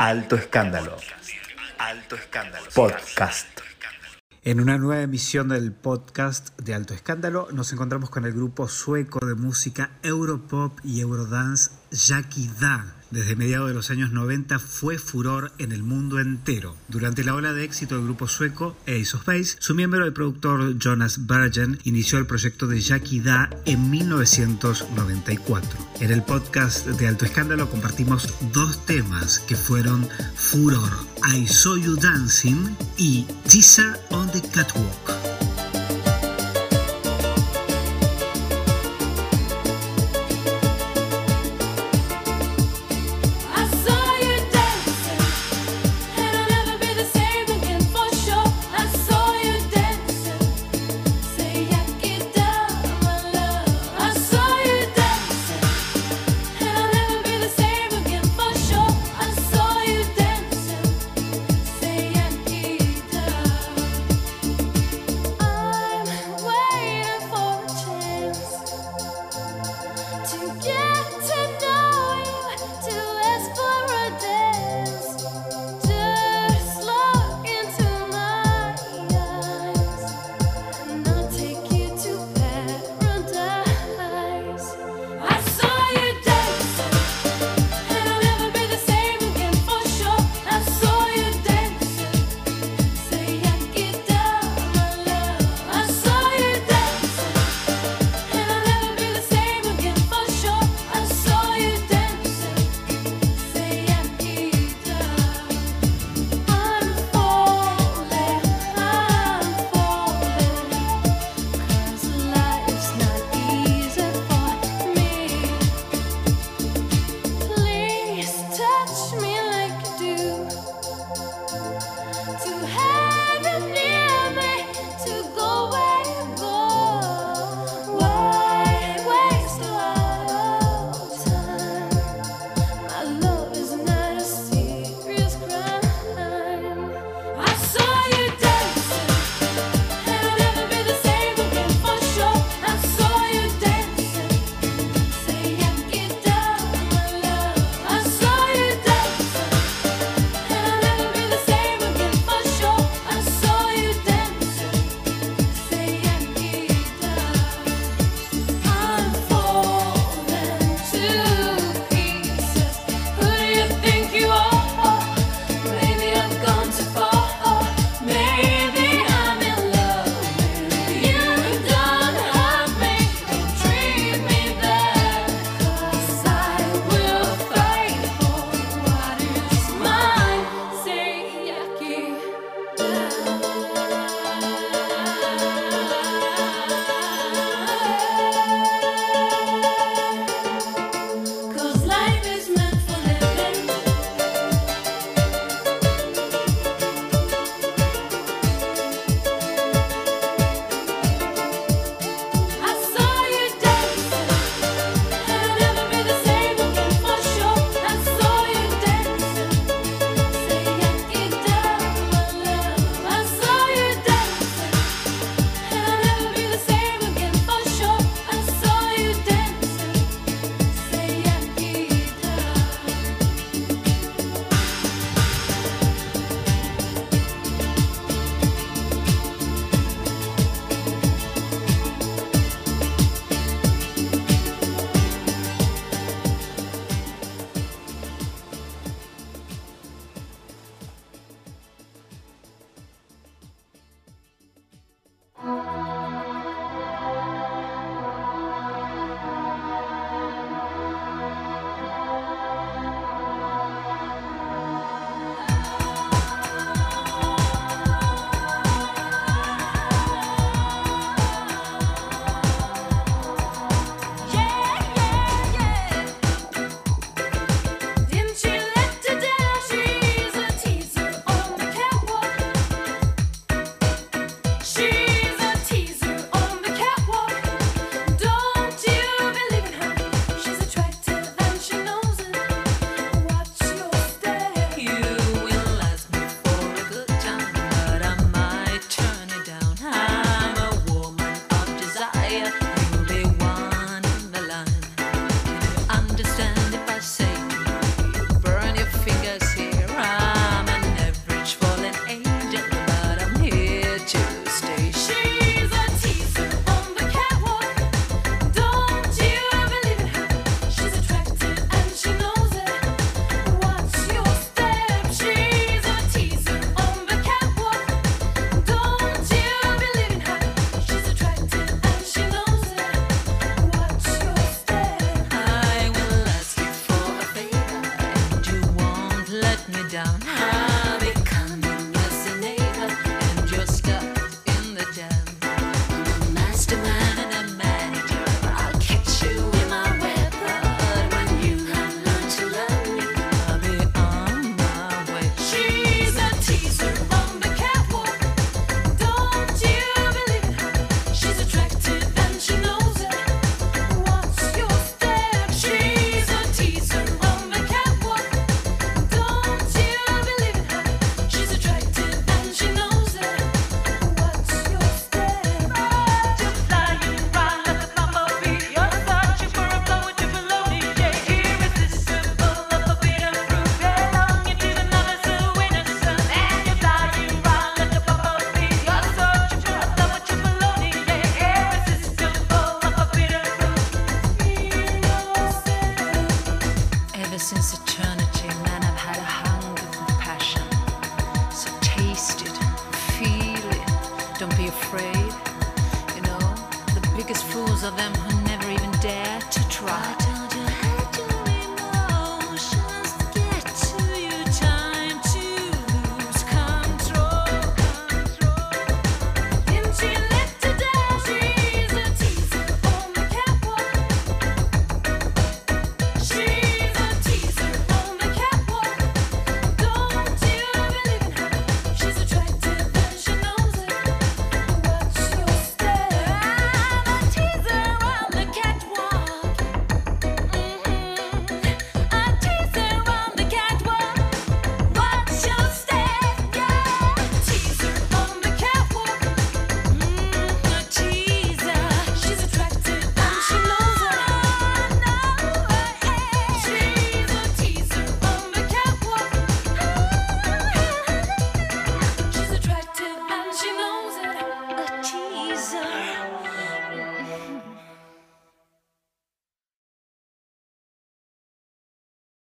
Alto Escándalo. Alto Escándalo. Podcast. En una nueva emisión del podcast de Alto Escándalo nos encontramos con el grupo sueco de música Europop y Eurodance Da desde mediados de los años 90 fue furor en el mundo entero. Durante la ola de éxito del grupo sueco Ace of Base, su miembro el productor Jonas Bergen inició el proyecto de Jackie Da en 1994. En el podcast de Alto Escándalo compartimos dos temas que fueron furor, I Saw You Dancing y Tisa on the Catwalk. of them.